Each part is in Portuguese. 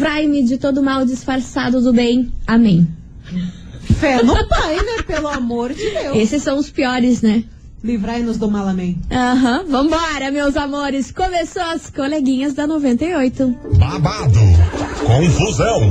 Livrai-me de todo mal disfarçado do bem. Amém. Fé no pai, né? Pelo amor de Deus. Esses são os piores, né? Livrai-nos do mal, amém. Aham, vambora, meus amores. Começou as coleguinhas da 98. babado, confusão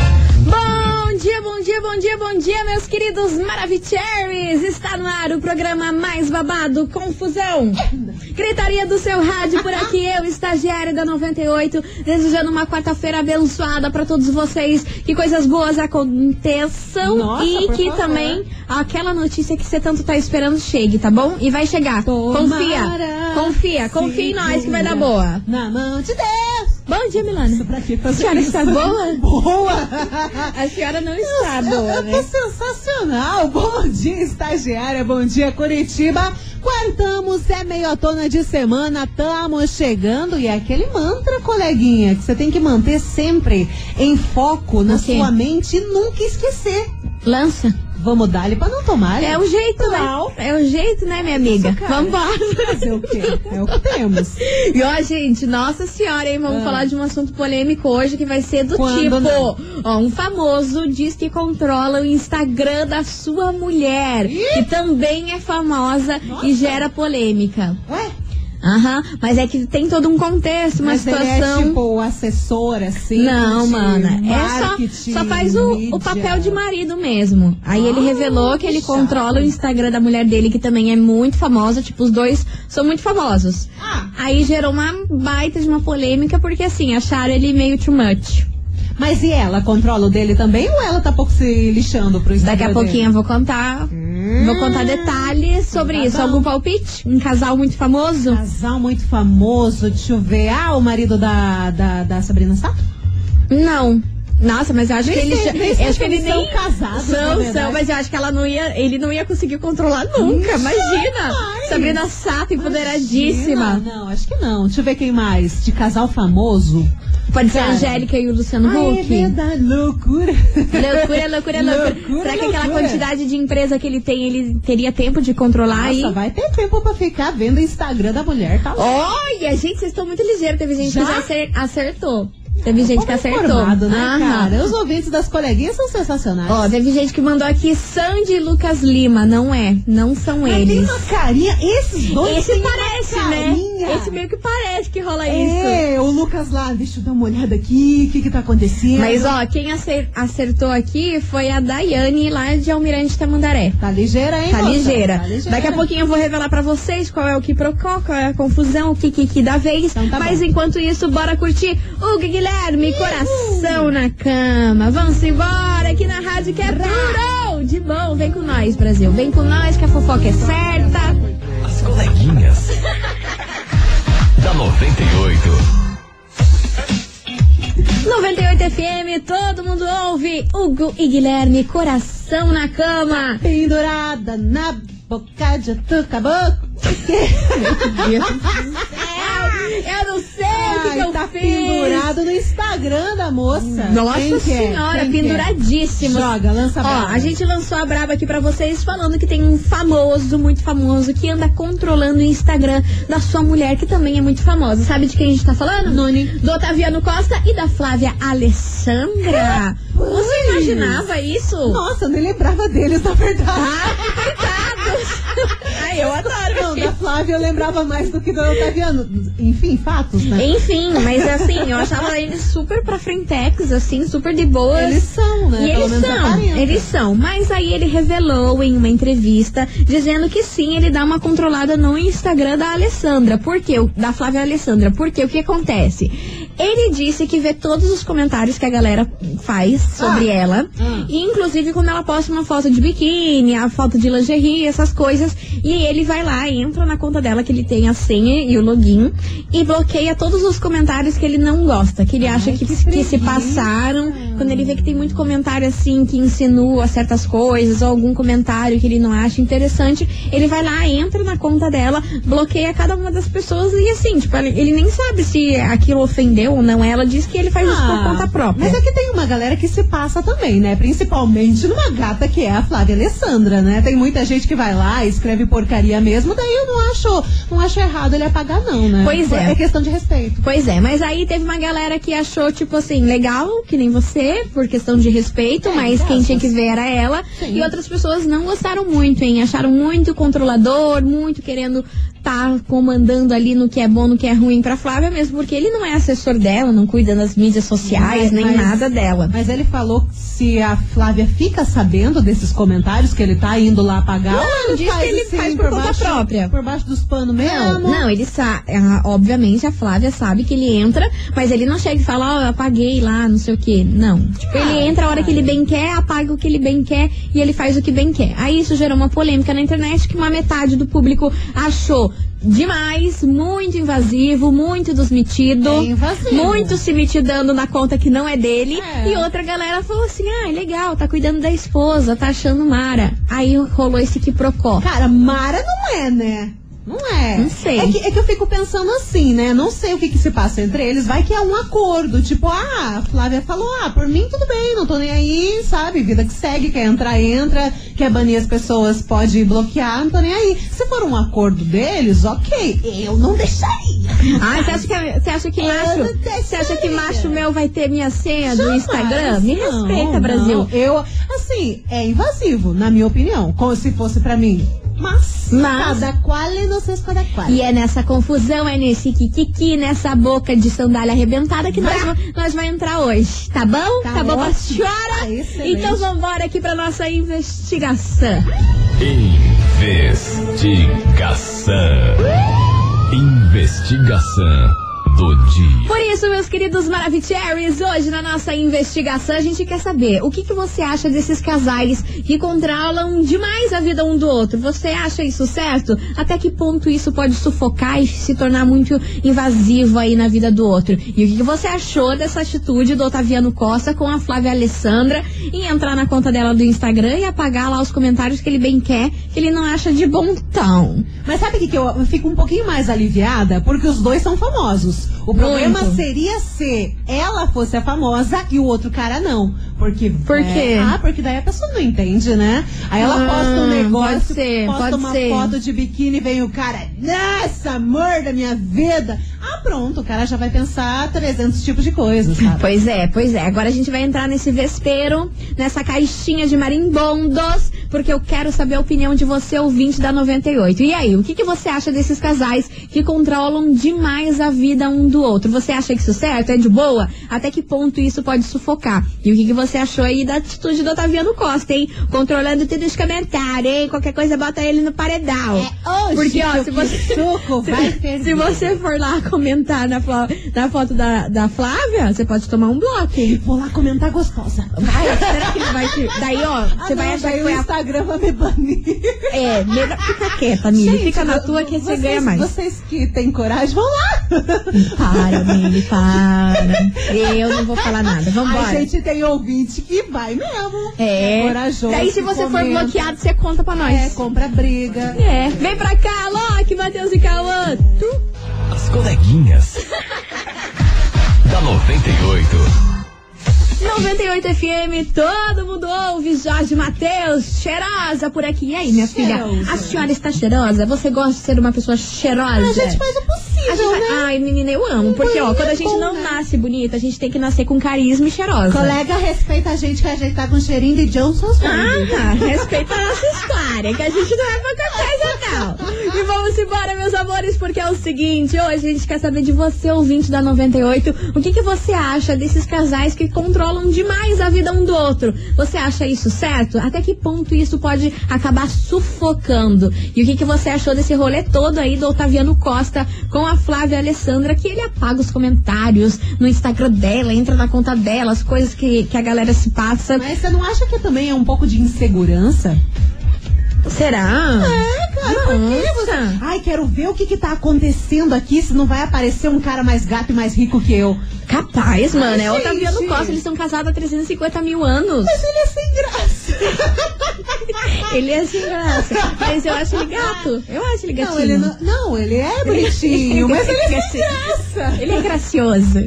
Bom dia, bom dia, bom dia, bom dia, meus queridos Maravicheries! Está no ar o programa mais babado, Confusão. Gritaria do seu rádio por aqui, eu, estagiária da 98, desejando uma quarta-feira abençoada para todos vocês, que coisas boas aconteçam Nossa, e que favor. também aquela notícia que você tanto tá esperando chegue, tá bom? E vai chegar. Confia, Tomara, confia, confia em nós que vai dar boa. Na mão de Deus. Bom dia, Milana. Isso pra quê? A senhora está boa? Boa. A senhora não está boa, Eu né? sensacional. Bom dia, estagiária. Bom dia, Curitiba. Quartamos, é meio tona de semana, estamos chegando. E é aquele mantra, coleguinha, que você tem que manter sempre em foco na O quê? sua mente e nunca esquecer. Lança. Vamos dar-lhe pra não tomar. É o jeito, Não. né? É o jeito, né, minha amiga? Cara. Vambora. Fazer o quê? É o que temos. E ó, gente, nossa senhora, hein? Vamos Ah. falar de um assunto polêmico hoje que vai ser do Quando tipo: não? ó, um famoso diz que controla o Instagram da sua mulher, que também é famosa e gera polêmica. Ué? Aham, mas é que tem todo um contexto, uma Mas ele situação. é tipo o assessor, assim. Não, mana. É só, só faz o, o papel de marido mesmo. Aí ele Ah, revelou que ele chato. controla o Instagram da mulher dele, que também é muito famosa. Tipo, os dois são muito famosos. Ah. Aí gerou uma baita de uma polêmica, porque assim, acharam ele meio too much. Mas e ela? Controla o dele também ou ela tá pouco se lixando pro Instagram Daqui a pouquinho eu vou contar. Vou contar detalhes sobre tá isso. bom. Algum palpite? Um casal muito famoso? Casal muito famoso, deixa eu ver. Ah, o marido da, da, da Sabrina Sato? Não. Nossa, mas eu acho Nem que ele sei- já. nem acho que ele eles são casados, São, são, mas eu acho que ela não ia. Ele não ia conseguir controlar nunca. Imagina! Jamais. Sabrina Sato, empoderadíssima. Não, acho que não. Deixa eu ver quem mais. De casal famoso. Pode ser a. Angélica e o Luciano é Huck. verdade. Loucura. Loucura, loucura, loucura. Loucura, Será que aquela loucura. quantidade de empresa que ele tem, ele teria tempo de controlar aí? Nossa, vai ter tempo pra ficar vendo o Instagram da mulher, tá. Olha, gente, vocês estão muito ligeiros. Teve gente Já? que já acer- acertou. Teve gente que acertou. né, cara? Os ouvintes das coleguinhas são sensacionais. Ó, teve gente que mandou aqui Sandy e Lucas Lima. Não é, não são Mas tem eles. uma carinha, esses dois Esse parece, né? Esse meio que parece que rola isso. É, o Lucas lá, deixa eu dar uma olhada aqui, o que que tá acontecendo? Mas ó, quem acer- acertou aqui foi a Daiane lá de Almirante Tamandaré. Tá ligeira, hein, Tá ligeira. Tá ligeira. Daqui a pouquinho eu vou revelar pra vocês qual é o que procó, qual é a confusão, o que que, que da vez. Então tá Mas bom. enquanto isso, bora curtir o Guilherme, coração na cama. Vamos embora aqui na rádio que é puro de bom. Vem com nós, Brasil. Vem com nós que a fofoca é certa. As coleguinhas. da 98. 98 FM, todo mundo ouve. Hugo e Guilherme, coração na cama. Pendurada na boca de tu caboclo. Meu Deus do céu, eu não sei o que, que Ai, eu tá fiz. pendurado no Instagram da moça. Nossa Quem que é? senhora, Quem que é? penduradíssimo. Joga, lança Ó, brava. a gente lançou a braba aqui pra vocês falando que tem um famoso, muito famoso, que anda controlando o Instagram da sua mulher, que também é muito famosa. Sabe de quem a gente tá falando? Noni. Do Otaviano Costa e da Flávia Alessandra. Você imaginava isso? Nossa, eu nem lembrava deles, na verdade. Ah, coitados! Ai, eu adoro. Não, da Flávia eu lembrava mais do que do Otaviano. Enfim, fatos, né? Enfim, mas assim, eu achava eles super pra frentex, assim, super de boas. Eles são, né? E eles são, eles são. Mas aí ele revelou em uma entrevista, dizendo que sim, ele dá uma controlada no Instagram da Alessandra. Por quê? O- Da Flávia Alessandra. Porque o que acontece? Ele disse que vê todos os comentários que a galera faz sobre Ah. ela. E, inclusive quando ela posta uma foto de biquíni, a foto de lingerie, essas coisas. E ele vai lá, entra na conta dela que ele tem a senha e o login e bloqueia todos os comentários que ele não gosta, que ele acha que, que que se passaram. Quando ele vê que tem muito comentário assim que insinua certas coisas ou algum comentário que ele não acha interessante, ele vai lá, entra na conta dela, bloqueia cada uma das pessoas e assim, tipo, ele nem sabe se aquilo ofendeu ou não. Ela diz que ele faz isso por Ah, conta própria. Mas é que tem uma galera que se passa também, né? Principalmente numa gata que é a Flávia Alessandra, né? Tem muita gente que vai lá, escreve porcaria mesmo, daí eu não acho, não acho errado ele apagar, não, né? Pois é. É questão de respeito. Pois é, mas aí teve uma galera que achou, tipo assim, legal, que nem você, por questão de respeito, É, mas quem tinha que ver era ela. Sim. E outras pessoas não gostaram muito, hein? Acharam muito controlador, muito querendo tá comandando ali no que é bom, no que é ruim pra Flávia, mesmo porque ele não é assessor dela, não cuida das mídias sociais, Mas- nem mas- nada dela. Mas ele falou que se a Flávia fica sabendo desses comentários que ele tá indo lá apagar, Não, ou diz que ele faz por conta baixo, própria. Por baixo dos panos mesmo? Não, não, ele sabe. Obviamente a Flávia sabe que ele entra, mas ele não chega e fala, ó, eu apaguei lá, não sei o quê. Não. Tipo, ele entra a hora que ele bem quer, apaga o que ele bem quer e ele faz o que bem quer. Aí isso gerou uma polêmica na internet que uma metade do público achou demais, muito invasivo, muito dos metidos. É. Muito se mitidando na conta que não é dele. É. E outra galera falou assim: ah, legal, tá cuidando da esposa, tá achando Mara. Aí rolou esse que procó. Cara, Mara não é, né? Não é. Não sei. É que, é que eu fico pensando assim, né? Não sei o que, que se passa entre eles. Vai que é um acordo. Tipo, ah, a Flávia falou, ah, por mim tudo bem, não tô nem aí, sabe? Vida que segue, quer entrar, entra, quer banir as pessoas, pode bloquear, não tô nem aí. Se for um acordo deles, ok. Eu não deixaria. Ah, você acha que, você acha que Eu macho. não Você acha que macho meu vai ter minha senha do Jamais. Instagram? Me Não, respeita, não. Brasil. Eu, assim, é invasivo, na minha opinião. Como se fosse pra mim. Mas, Mas- cada qual e não sei cada qual. E é nessa confusão, é nesse kikiki, nessa boca de sandália arrebentada que nós, nós vai entrar hoje, tá bom? Tá Tá, bom pra senhora? Excelente. então vambora aqui pra nossa investigação. Investigação. Investigação do dia. Por isso, meus queridos Maravicheries, hoje na nossa investigação a gente quer saber o que, que você acha desses casais que controlam demais a vida um do outro. Você acha isso certo? Até que ponto isso pode sufocar e se tornar muito invasivo aí na vida do outro? E o que, que você achou dessa atitude do Otaviano Costa com a Flávia Alessandra em entrar na conta dela do Instagram e apagar lá os comentários que ele bem quer, que ele não acha de bom tom? Mas sabe o que, que eu, eu fico um pouquinho mais aliviada? Porque os dois são famosos. O problema Muito. seria se ela fosse a famosa e o outro cara não. Porque. Por é, quê? ah, porque daí a pessoa não entende, né? Aí ela Ah, posta um negócio, pode ser, posta pode uma ser. foto de biquíni e vem o cara, nossa, amor da minha vida. Pronto, o cara já vai pensar 300 tipos de coisas, sabe? Pois é, pois é. Agora a gente vai entrar nesse vespeiro, nessa caixinha de marimbondos, porque eu quero saber a opinião de você, ouvinte da 98. E aí, o que, que você acha desses casais que controlam demais a vida um do outro? Você acha que isso é certo? É de boa? Até que ponto isso pode sufocar? E o que, que você achou aí da atitude do Otaviano Costa, hein? Controlando tudo os comentários, hein? Qualquer coisa, bota ele no paredão. Ô, Porque, ó, se você. suco, vai. Se você for lá comentar na, na foto da, da Flávia, você pode tomar um bloco. hein? Vou lá comentar gostosa. Vai, será que ele vai te. Daí, ó, você Ah, vai não, achar que o. Instagram vai me banir. É, melhor fica quieta, Mili. Fica na tua que você ganha mais. Vocês que têm coragem, vão lá. Para, Mili, para. Eu não vou falar nada. Vambora. A gente tem ouvinte que vai mesmo. É. corajoso. Daí, se você for comenta. bloqueado, você conta pra nós. É, compra briga. É. Vem pra cá, Loki, Matheus e Cauã. Tu- coleguinhas. da 98. 98 FM, todo mundo ouve. Jorge Matheus, cheirosa por aqui. E aí, minha filha? Cheirosa. A senhora está cheirosa? Você gosta de ser uma pessoa cheirosa? A gente faz o A possível, gente vai- né? Ai, menina, eu amo. Porque, ó, quando a gente não nasce bonita, a gente tem que nascer com carisma e cheirosa. Colega, respeita a gente que a gente tá com cheirinho de Johnson's Baby. Ah, tá. Respeita a nossa história, que a gente não é pouca coisa, não. E vamos embora meus amores, porque é o seguinte, hoje a gente quer saber de você, ouvinte da 98, o que, que você acha desses casais que controlam demais a vida um do outro? Você acha isso certo? Até que ponto isso pode acabar sufocando? E o que, que você achou desse rolê todo aí do Otaviano Costa com a Flávia Alessandra, que ele apaga os comentários no Instagram dela, entra na conta dela, as coisas que, que a galera se passa. Mas você não acha que também é um pouco de insegurança? Será? É, cara, por que você... Nossa. Ai, quero ver o que que tá acontecendo aqui, se não vai aparecer um cara mais gato e mais rico que eu. Capaz, mano. Ai, é Otaviano gente. Costa. Eles são casados há 350 mil anos. Mas ele é sem graça. Ele é sem graça. Mas eu acho ele gato. Eu acho ele gatinho. Não, ele não, não, ele é bonitinho, mas ele é sem graça. Ele é gracioso.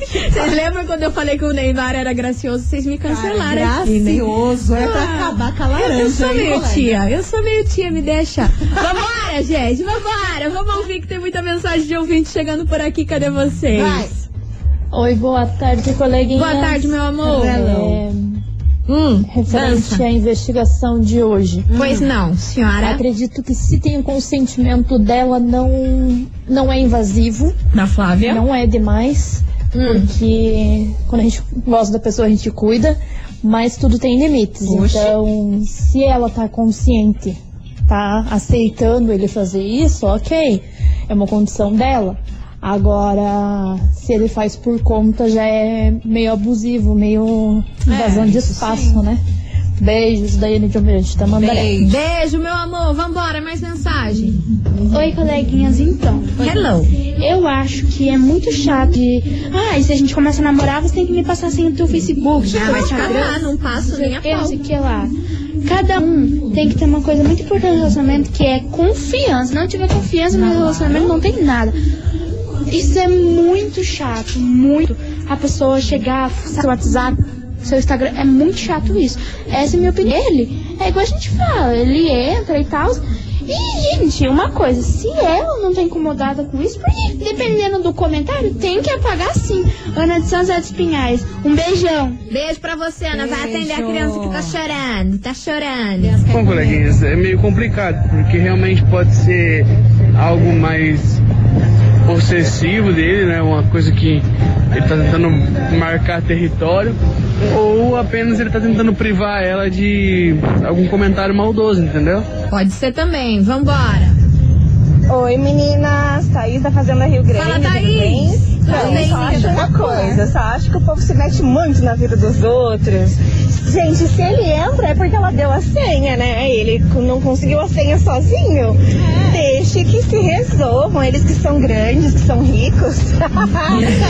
Vocês lembram quando eu falei que o Neymar era gracioso? Vocês me cancelaram Cara, aqui, né? gracioso, é pra Ah, acabar com a laranja. Eu sou hein, meio colega? tia, eu sou meio tia, me deixa. Vambora, gente, vambora. Vamos ouvir que tem muita mensagem de ouvinte chegando por aqui. Cadê vocês? Vai. Oi, boa tarde, coleguinha. Boa tarde, meu amor. É, Hum, referente dança. à investigação de hoje. Pois não, senhora. Acredito que se tem o consentimento dela, não, não é invasivo, Da Flávia. não é demais, Hum. porque quando a gente gosta da pessoa, a gente cuida, mas tudo tem limites. Oxe. Então, se ela tá consciente, tá aceitando ele fazer isso, ok, é uma condição dela. Agora, se ele faz por conta, já é meio abusivo, meio invasão de isso espaço, né? Beijos, Daiane de Almirante, tá mandando. Beijo. Beijo, meu amor. Vambora, mais mensagem. Oi, coleguinhas, então. Hello. Eu acho que é muito chato de. Ah, e se a gente começa a namorar, você tem que me passar a senha do teu Facebook. Ah, teu vai te Instagram, cagar, não passo nem a pau. que lá. Cada um tem que ter uma coisa muito importante no relacionamento que é confiança. Se não tiver confiança no relacionamento, não tem nada. Isso é muito chato, muito. A pessoa chegar, seu WhatsApp, seu Instagram, é muito chato isso. Essa é a minha opinião. Ele, é igual a gente fala, ele entra e tal. E, gente, uma coisa, se ela não tá incomodada com isso, porque dependendo do comentário, tem que apagar sim. Ana de São José dos Pinhais, um beijão. Beijo pra você, Ana. Vai Beijo. atender a criança que tá chorando. Tá chorando. Bom, coleguinhas, é meio complicado, porque realmente pode ser algo mais possessivo dele, né? Uma coisa que ele tá tentando marcar território, ou apenas ele tá tentando privar ela de algum comentário maldoso, entendeu? Pode ser também. Vambora. Oi meninas, Thaís da Fazenda Rio Grande. Fala, Thaís. Bem, só acho uma coisa, só acho que o povo se mete muito na vida dos outros. Gente, se ele entra é porque ela deu a senha, né? Ele não conseguiu a senha sozinho. Deixe que se resolvam, eles que são grandes, que são ricos,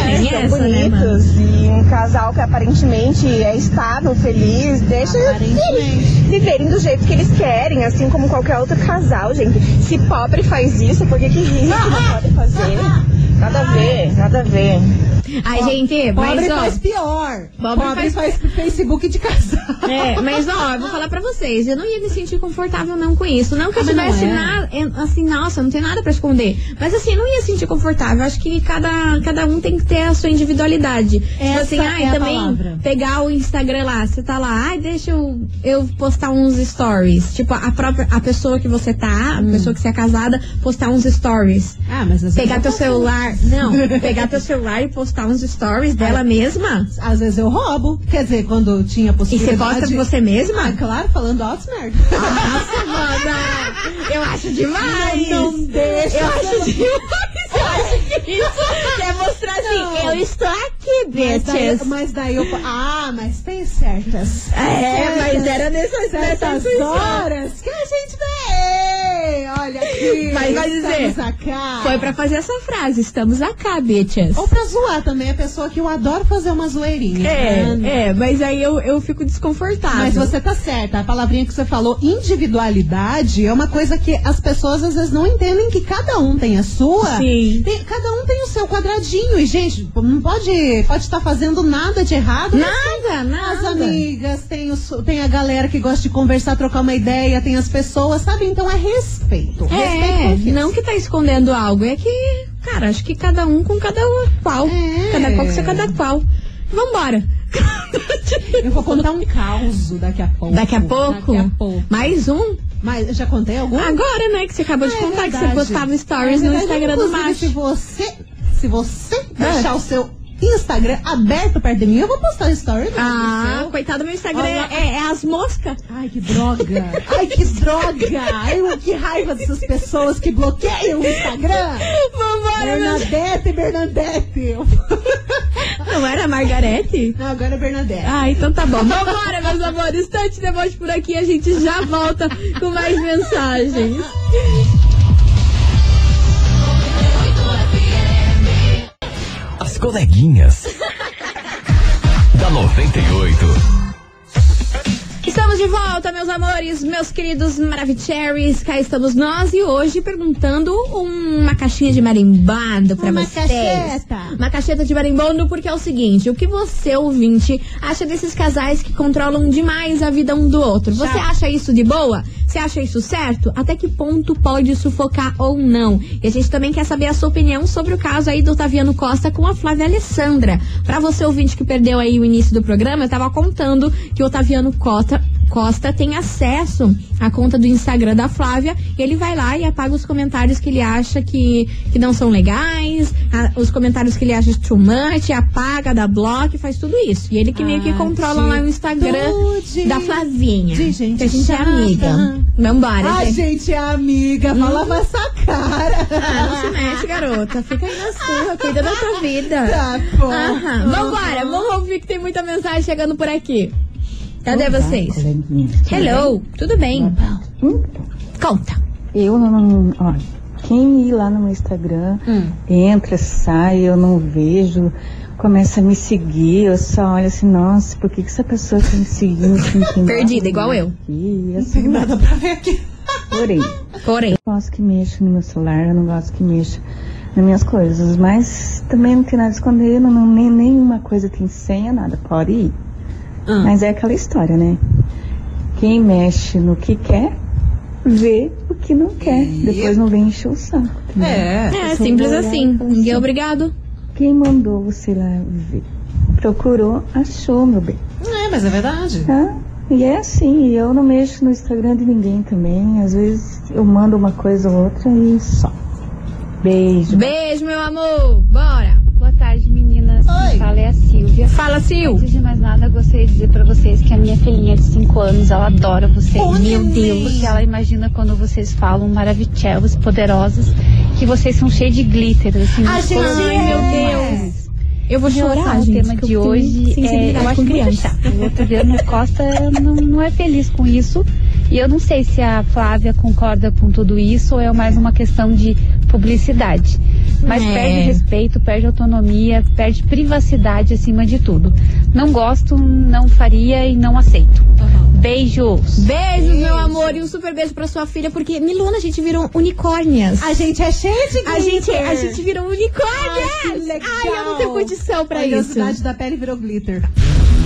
Tem são essa, né, bonitos. e um casal que aparentemente é estável, feliz, deixa eles viverem do jeito que eles querem, assim como qualquer outro casal, gente. Se pobre faz isso, por que que rico não pode fazer? Nada a ver, nada a ver. Ai, gente, Pobre mas ó. faz pior. Pobre Pobre, faz- faz... Facebook de casal. É, mas ó, eu vou falar pra vocês, eu não ia me sentir confortável não com isso. Não que eu tivesse é. nada, assim, nossa, não tem nada pra esconder. Mas assim, eu não ia sentir confortável. Acho que cada, cada um tem que ter a sua individualidade. tipo Essa assim, ai, é também palavra. pegar o Instagram lá, você tá lá, ai, deixa eu, eu postar uns stories. Tipo, a própria, a pessoa que você tá, a Hum. pessoa que você é casada, postar uns stories. Ah, mas Pegar eu teu faço celular, não, pegar teu celular e postar uns stories dela mesma. Às vezes eu roubo. Quer dizer, quando tinha E você possibilidade. posta você mesma? Ah, claro, falando altos merda. Nossa, mana! Eu acho demais! Não, não deixa. Eu acho demais! Eu acho que isso quer mostrar assim, Não. eu estou aqui, Mas daí, bitches! mas daí eu. Ah, mas tem certas. É, mas era nessas, certas nessas horas que a gente vê. Olha aqui. Mas vai dizer. Foi pra fazer essa frase, estamos acá, bitches. Ou pra zoar também, a pessoa que eu adoro fazer uma zoeirinha. né? É, é, mas aí eu, eu fico desconfortável. Mas você tá certa, a palavrinha que você falou, individualidade, é uma coisa que as pessoas às vezes não entendem que cada um tem a sua. Sim. Tem- cada um tem o seu quadradinho. E, gente, não pode pode estar fazendo nada de errado. Nada, tem As nada. amigas, tem, os, tem a galera que gosta de conversar, trocar uma ideia, tem as pessoas, sabe? Então é respeito. Respeito É, quem? não que tá escondendo algo, é que, cara, acho que cada um com cada qual. É. Cada qual com seu cada qual. Vambora. Eu vou contar um caos daqui a pouco. Daqui a pouco? Daqui a pouco. Mais um? Mas já contei algum? Agora, né, que você acabou de Ah, é contar que você postava stories É no. Instagram do macho. Se você, se você Ah. deixar o seu Instagram aberto perto de mim, eu vou postar um story. Ah, coitado do meu Instagram, Olha- é, é as moscas. Ai, que droga! Ai, que droga! Ai, que raiva dessas pessoas que bloqueiam o Instagram! Vambora. Bernadette, Bernadette! Não era a Margarete? Não, agora é Bernadette. Ah, então tá bom. Vambora, meus amores. Instante depois por aqui, a gente já volta com mais mensagens. Coleguinhas. da 98. Estamos de volta, meus amores, meus queridos Maravicheries. Cá estamos nós e hoje perguntando uma caixinha de marimbando pra Uma vocês. cacheta. Uma cacheta de marimbando, porque é o seguinte: o que você, ouvinte, acha desses casais que controlam demais a vida um do outro? Você acha isso de boa? Você acha isso certo? Até que ponto pode sufocar ou não? E a gente também quer saber a sua opinião sobre o caso aí do Taviano Costa com a Flávia Alessandra. Pra você, ouvinte, que perdeu aí o início do programa, eu tava contando que o Taviano Costa, Costa tem acesso à conta do Instagram da Flávia e ele vai lá e apaga os comentários que ele acha que, que não são legais, a- os comentários que ele acha too much, apaga, dá bloco, faz tudo isso. E ele que meio que controla lá o Instagram da Flavinha. de gente que a gente chata. é amiga. Vambora, A gente. gente é amiga, fala com essa cara. Ah, não se mexe, garota. Fica aí na sua, cuida da tua vida. Tá bom. Aham. Vambora, vamos ouvir que tem muita mensagem chegando por aqui. Cadê vocês? Hello, tudo bem? Conta. Eu não. Olha, quem ir lá no meu Instagram, entra, sai, eu não vejo, começa a me seguir, eu só olho assim, nossa, por que, que essa pessoa tá me seguindo? Assim, Perdida, igual eu. aqui? Não Assim, tem nada pra ver aqui. Porém, Porém. eu gosto que mexa no meu celular, eu não gosto que mexa nas minhas coisas, mas também não tem nada a esconder, não, não, nem, nenhuma coisa tem senha, nada, pode ir. Ah. Mas é aquela história, né? Quem mexe no que quer, vê o que não quer. Depois não vem encher o saco. entendeu? É. É, simples assim. Ninguém é obrigado. Quem mandou você lá ver? Procurou, achou, meu bem. É, mas é verdade. Tá? E é assim, e eu não mexo no Instagram de ninguém também. Às vezes eu mando uma coisa ou outra e só. Beijo. Beijo, meu amor. Bora. Boa tarde, meninas. Oi. Fala é a Silvia. Fala, Sil. Antes de mais nada, gostaria de dizer pra vocês que a minha filhinha de 5 anos, ela adora vocês. Oh, Meu. Deus. Porque ela imagina quando vocês falam maravilhosas, poderosas, que vocês são cheios de glitter, assim. A nos gente é. meu Deus. Eu vou chorar, gente. tema que de hoje, é, eu acho muito criança. chato. O Otaviano Costa não, não é feliz com isso. E eu não sei se a Flávia concorda com tudo isso ou é mais uma questão de publicidade. Mas É. perde respeito, perde autonomia, perde privacidade acima de tudo. Não gosto, não faria e não aceito. Beijos! Beijos, meu amor, e um super beijo pra sua filha, porque Milona, a gente virou unicórnias. A gente é cheia de glitter. A gente, a gente virou unicórnias! Ai, que legal. Ai, eu não tenho condição pra a isso. oleosidade da pele virou glitter.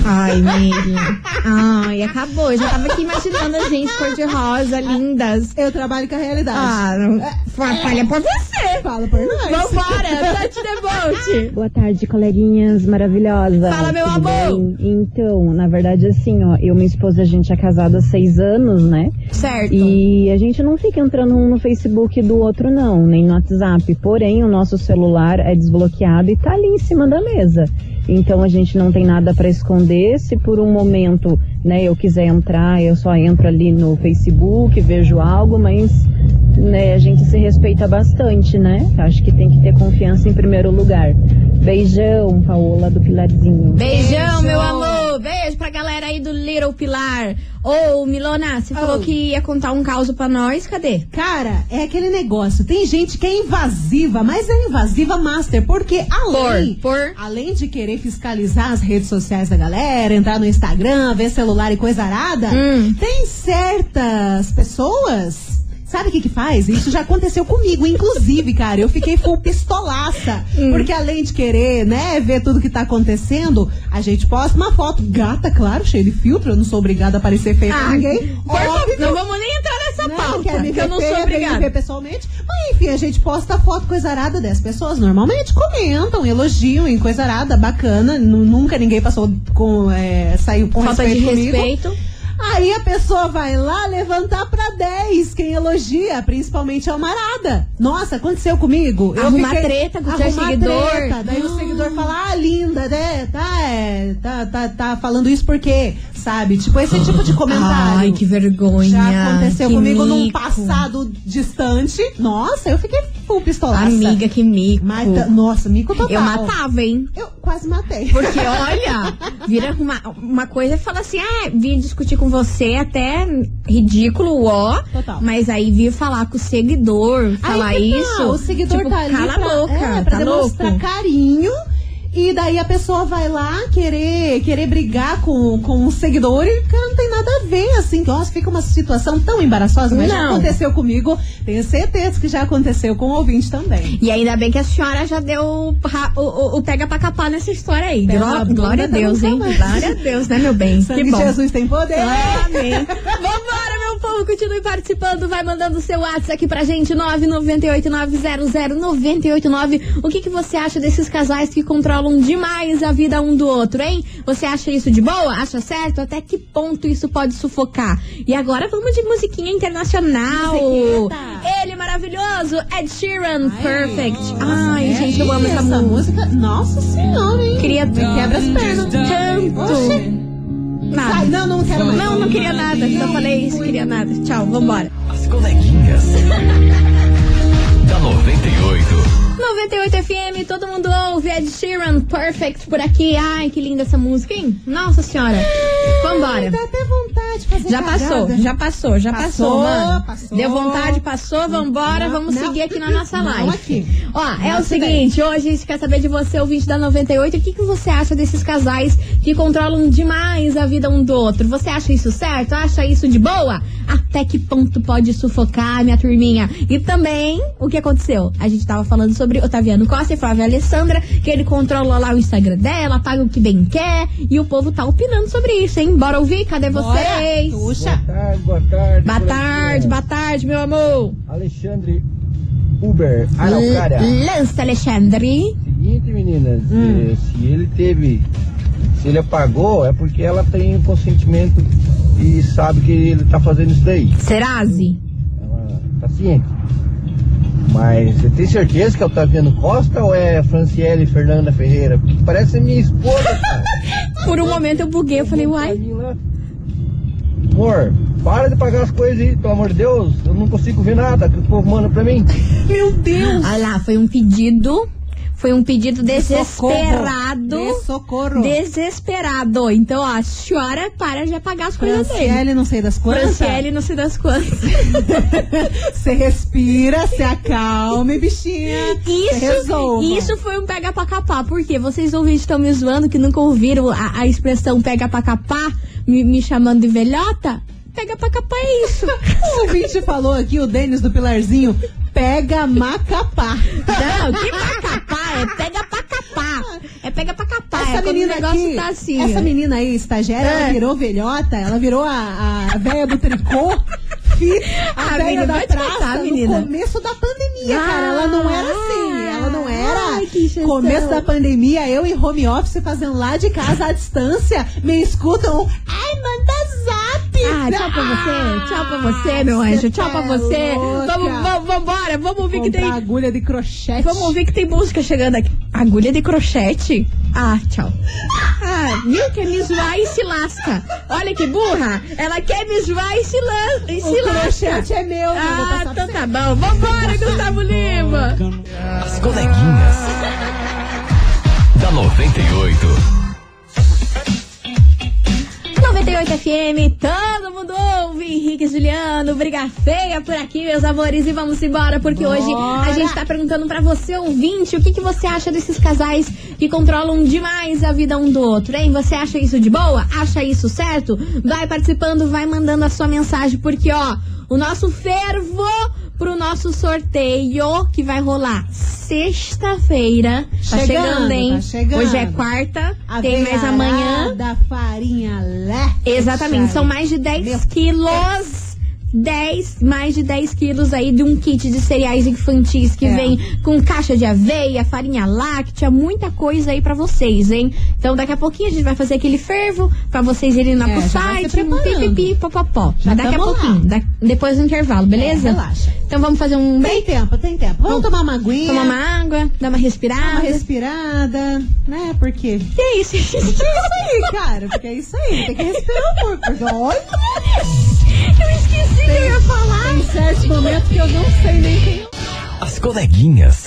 Ai, Miriam. Ai, acabou. Eu já tava aqui imaginando a gente cor-de-rosa, lindas. Eu trabalho com a realidade. Ah, não. Falha por você. Fala por nós. Vambora, Tati Debote. Boa tarde, coleguinhas maravilhosas. Fala, meu Tudo amor. bem? Então, na verdade, assim, ó, eu e minha esposa, a gente é casada há seis anos, né? Certo. E a gente não fica entrando um no Facebook do outro, não, nem no WhatsApp. Porém, o nosso celular é desbloqueado e tá ali em cima da mesa. Então a gente não tem nada para esconder. Se por um momento, né, eu quiser entrar, eu só entro ali no Facebook, vejo algo, mas né, a gente se respeita bastante, né? Acho que tem que ter confiança em primeiro lugar. Beijão, Paola do Pilarzinho. Beijão, meu amor. Beijo pra galera aí do Little Pilar. Ô, Milona, você falou Oh. que ia contar um caos pra nós. Cadê? Cara, é aquele negócio. Tem gente que é invasiva, mas é invasiva master. Porque além, Por, por. além de querer fiscalizar as redes sociais da galera, entrar no Instagram, ver celular e coisa arada, Hum. tem certas pessoas. Sabe o que que faz? Isso já aconteceu comigo, inclusive, cara. Eu fiquei full pistolaça. Hum. Porque além de querer, né, ver tudo que tá acontecendo, a gente posta uma foto gata, claro, cheia de filtro. Eu não sou obrigada a parecer feia Ah, ninguém. Óbvio. não vamos nem entrar nessa Né, pauta, quer me que eu não feia, sou me obrigada. ver pessoalmente. Mas enfim, a gente posta foto coisa arada das pessoas. Normalmente comentam, elogiam em coisa arada, bacana. Nu- Nunca ninguém passou com. É, saiu com Falta de respeito comigo. respeito. Aí a pessoa vai lá levantar pra 10, quem elogia, principalmente a Marada. Nossa, aconteceu comigo. Arrumar treta com o seu seguidor. treta. Daí o seguidor fala, ah, linda, né? Tá, é, tá, tá, tá falando isso porque, sabe? Tipo, esse tipo de comentário. Ai, que vergonha. Já aconteceu comigo num mico. passado distante. Nossa, eu fiquei full pistolaça. Amiga, que mico. Mas, tá- nossa, mico total. Eu matava, hein? Eu quase matei. Porque, olha, vira uma, uma coisa e fala assim, ah, vim discutir com você, até ridículo, ó. Total. Mas aí vir falar com o seguidor, falar Aí tá, isso. O seguidor tipo, tá ali cala pra, a boca, é, pra tá demonstrar louco? carinho. E daí a pessoa vai lá querer, querer brigar com, com o seguidor e cara, não tem nada a ver, assim. Nossa, fica uma situação tão embaraçosa, mas já Não. aconteceu comigo. Tenho certeza que já aconteceu com o ouvinte também. E ainda bem que a senhora já deu o, o- o- pega pra capar nessa história aí. Pela Gló- bunda Glória a Deus, hein? Glória a Deus, né, meu bem? Sangue que bom. Jesus tem poder. Amém. Vambora, meu povo, continue participando. Vai mandando seu WhatsApp aqui pra gente, 998-900-989. O que, que você acha desses casais que controlam demais a vida um do outro, hein? Você acha isso de boa? Acha certo? Até que ponto isso pode sufocar? E agora vamos de musiquinha internacional. Musiquita. Ele maravilhoso, Ed Sheeran, Perfect. Ai, É, gente, eu amo essa, essa música. música. Nossa senhora, hein? Queria quebra as pernas. tanto. Oxi. Nada. Sai, não, não quero mais. Não, não queria nada. Só falei isso, queria nada. Tchau, vambora. As coleguinhas. da 98. 98 FM, todo mundo ouve Ed Sheeran, Perfect por aqui. Ai, que linda essa música, hein? Nossa senhora. Vambora. Dá até vontade de fazer Já passou, cagada. já passou, já passou, Passou, mano. passou. Deu vontade, passou, vambora, Não, vamos não. seguir aqui na nossa live. aqui. Ó, é o seguinte, hoje a gente quer saber de você, ouvinte da 98, o que, que você acha desses casais que controlam demais a vida um do outro? Você acha isso certo? Acha isso de boa? Até que ponto pode sufocar, minha turminha? E também, o que aconteceu? A gente tava falando sobre Otaviano Costa e Flávia Alessandra, que ele controla lá o Instagram dela, paga o que bem quer, e o povo tá opinando sobre isso, hein? Bora ouvir? Cadê vocês? Puxa. tarde, boa tarde. Boa tarde, boa tarde, meu amor. Alexandre Uber, Araucária. Lança, Alexandre. Seguinte, meninas, Hum. eh, se ele teve, se ele apagou, é porque ela tem o consentimento e sabe que ele tá fazendo isso daí. Serazi. Ela tá ciente. Mas você tem certeza que é o Taviano Costa ou é Franciele Fernanda Ferreira? Porque parece minha esposa, cara. Por um momento eu buguei, eu falei, uai. Amor, para de pagar as coisas aí, pelo amor de Deus. Eu não consigo ver nada que o povo manda pra mim. Meu Deus. Olha lá, foi um pedido. Foi um pedido desesperado. De socorro. Desesperado. Então, ó, a senhora para de apagar as coisas dele. Franciele, não sei das quantas. Franciele, não sei das quantas. Você respira, se acalme, bichinha. Isso, isso foi um pega pra capar. Por quê? Vocês ouvintes estão me zoando que nunca ouviram a, a expressão pega pra capar, me, me chamando de velhota? Pega pra capar é isso. O ouvinte falou aqui, o Denis do Pilarzinho, pega macapá. Não, que macapá? É pega pra capar. É pega pra capar. é Essa quando menina aqui, tá assim. essa menina aí, estagiária, É. ela virou velhota, ela virou a, a véia do tricô, a Ah, véia menina, da praça catar, no menina. começo da pandemia, cara. Ela não era assim, ela não era. Ai, começo da pandemia, eu em home office fazendo lá de casa à distância, me escutam, ai, zap. Ah, tchau pra você, tchau pra você, meu anjo, tchau pra tá você. Vamos, vamos, vambora, vamos ouvir que tem. Agulha de crochete. Vamos ouvir que tem música chegando aqui. Agulha de crochete? Ah, tchau. Ah, viu? Quer me zoar e se lasca. Olha que burra. Ela quer me zoar e se, la e se O lasca. crochete é meu, Ah, passar então tá bom. Vambora, Gustavo Lima. As coleguinhas. da 98. 98 FM, todo mundo ouve. Henrique Juliano, briga feia por aqui, meus amores. E vamos embora, porque hoje a gente tá perguntando pra você, ouvinte, o que, que você acha desses casais que controlam demais a vida um do outro, hein? Você acha isso de boa? Acha isso certo? Vai participando, vai mandando a sua mensagem, porque, ó, o nosso fervo pro nosso sorteio que vai rolar sexta-feira. Tá Chegando, chegando, hein? tá chegando. Hoje é quarta, A tem mais amanhã. da farinha lé. Exatamente, são mais de 10 Meu quilos 10, mais de 10 quilos aí de um kit de cereais infantis que É. vem com caixa de aveia, farinha láctea, muita coisa aí pra vocês, hein? Então daqui a pouquinho a gente vai fazer aquele fervo pra vocês irem lá É, pro site, pipipi, popopó. Já Daqui a pouquinho, da- depois do intervalo, beleza? É, relaxa. Então vamos fazer um Tem break, tempo, tem tempo. Vamos tomar uma aguinha. tomar uma água, dar uma respirada. Dar uma respirada, né? Porque. Que é isso? Que é isso aí, cara? Porque é isso aí. Tem que respirar um pouco. Porque olha. Eu ia falar. Tem certos momentos que eu não sei nem quem. As coleguinhas.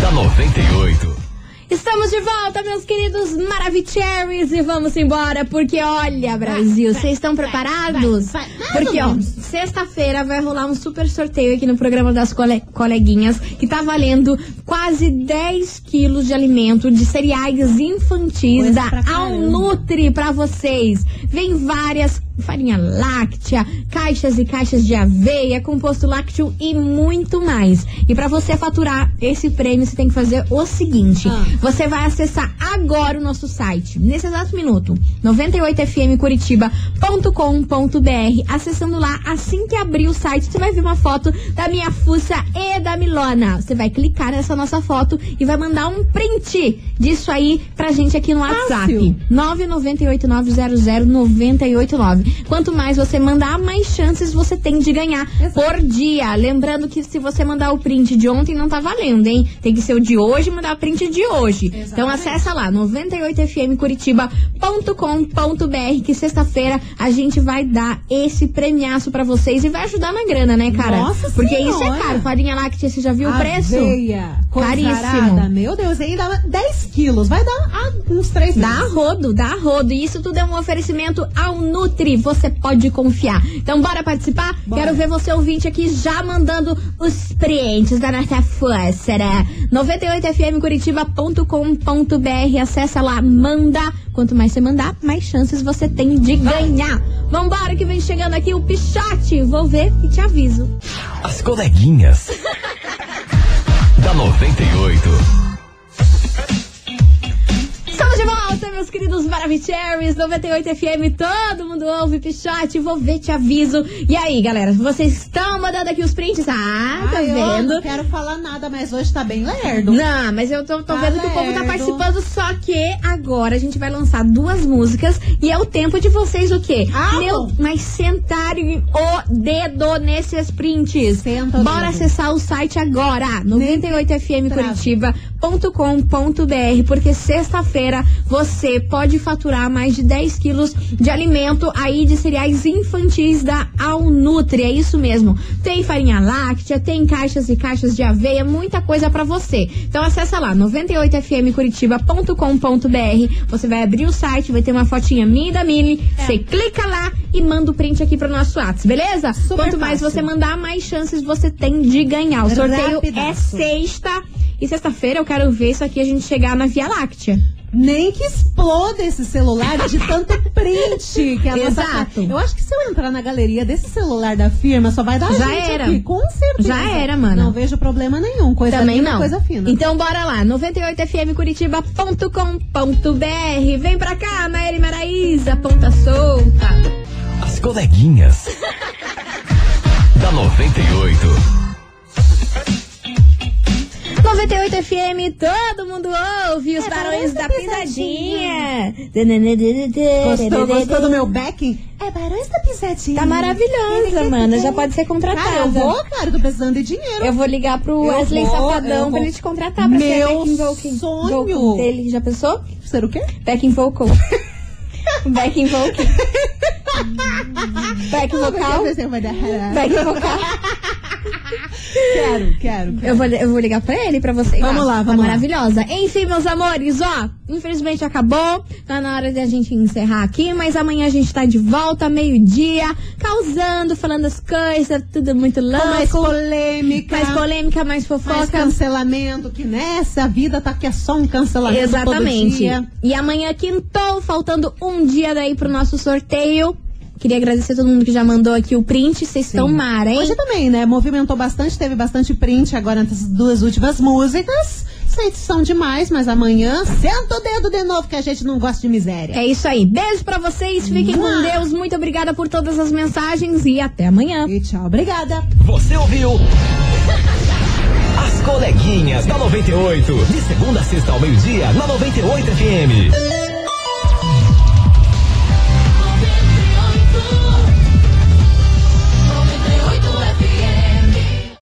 da 98. Estamos de volta, meus queridos Maravicheries, e vamos embora, porque olha, Brasil, vocês estão preparados? Porque, ó, sexta-feira vai rolar um super sorteio aqui no programa das cole- coleguinhas, que tá valendo quase 10 quilos de alimento de cereais infantis Coisa da. Alnutri pra vocês. Vem várias farinha láctea, caixas e caixas de aveia, composto lácteo e muito mais. E pra você faturar esse prêmio, você tem que fazer o seguinte: Ah. você vai acessar agora o nosso site, nesse exato minuto, 98fmcuritiba.com.br. Acessando lá, assim que abrir o site, você vai ver uma foto da minha fuça e da Milona. Você vai clicar nessa nossa foto e vai mandar um print disso aí pra gente aqui no WhatsApp. 998900989. Quanto mais você mandar, mais chances você tem de ganhar por dia. Lembrando que se você mandar o print de ontem, não tá valendo, hein? Tem que ser o de hoje e mandar o print de hoje. Então acessa lá, 98fmcuritiba.com.br que sexta-feira a gente vai dar esse premiaço pra vocês e vai ajudar na grana, né, cara? Nossa Porque isso é caro. Farinha láctea, você já viu o preço? Aveia, Caríssimo. Meu Deus, aí dá 10 quilos. Vai dar ah, uns 3 Dá a rodo, dá rodo. E isso tudo é um oferecimento ao Nutri. Você pode confiar. Então, bora participar? Bora. Quero ver você ouvinte aqui já mandando os preenches da nossa força. 98fmcuritiba.com.br. Acessa lá, manda. Quanto mais você mandar, mais chances você tem de ganhar. Vambora que vem chegando aqui o Pichote. Vou ver e te aviso. As coleguinhas. da 98. Meus queridos Maravicheries, 98 FM, todo mundo ouve, Pichote, vou ver, te aviso. E aí, galera, vocês estão mandando aqui os prints? Ah, tá Ai, eu vendo? não quero falar nada, mas hoje tá bem lerdo. Não, mas eu tô, tô Tá vendo que o povo tá lerdo. participando, só que agora a gente vai lançar duas músicas e é o tempo de vocês o quê? Ah, Meu, mas sentarem o dedo nesses prints. Senta Bora dedo. acessar o site agora, 98fmcuritiba.com.br, porque sexta-feira você pode faturar mais de 10 quilos de alimento aí de cereais infantis da Alnutri, é isso mesmo. Tem farinha láctea, tem caixas e caixas de aveia, muita coisa pra você. Então acessa lá, 98fmcuritiba.com.br, você vai abrir o site, vai ter uma fotinha minha e da Mili, você clica lá e manda o print aqui pro nosso WhatsApp, beleza? Super Quanto mais fácil. você mandar, mais chances você tem de ganhar. O sorteio é Rapidaço. sexta. E sexta-feira eu quero ver isso aqui a gente chegar na Via Láctea. Nem que exploda esse celular de tanto print que a nossa- Exato. Eu acho que se eu entrar na galeria desse celular da firma, só vai dar Já gente era. aqui, com certeza. Já era, mano. Não vejo problema nenhum. Coisa Também fina, não. coisa fina. Então bora lá, 98fmcuritiba.com.br. Vem pra cá, Maíra e Maraísa, ponta solta. As coleguinhas. da 98. 98 FM, todo mundo ouve os barões da pisadinha. Gostou, gostou do meu backing? É Barões da Pisadinha. Tá maravilhosa, mana. Já pode ser contratada. Cara, eu vou, cara, tô precisando de dinheiro. Eu vou ligar pro Eu Wesley vou, Safadão pra ele te contratar pra ser Meu backing vocal. sonho. vocal dele. Já pensou? Ser o quê? Backing vocal. backing vocal. Back vocal. Back vocal. Quero, quero, quero. Eu vou, eu vou ligar pra ele, pra você. Vamos lá, Tá vamos lá. maravilhosa. Enfim, meus amores, ó. Infelizmente acabou. Tá na hora de a gente encerrar aqui. Mas amanhã a gente tá de volta, meio-dia. Causando, falando as coisas. Tudo muito louco. Mais polêmica. Mais polêmica, mais fofoca. Mais cancelamento, que nessa vida tá que é só um cancelamento Exatamente. E amanhã quintou, faltando um dia daí pro nosso sorteio. Queria agradecer a todo mundo que já mandou aqui o print. Vocês estão mara, hein? Hoje também, né? Movimentou bastante, teve bastante print agora nessas duas últimas músicas. Vocês são demais, mas amanhã senta o dedo de novo que a gente não gosta de miséria. É isso aí. Beijo pra vocês. Fiquem com Deus. Muito obrigada por todas as mensagens e até amanhã. E tchau, obrigada. Você ouviu? As coleguinhas da 98. De segunda a sexta ao meio-dia, na 98 FM.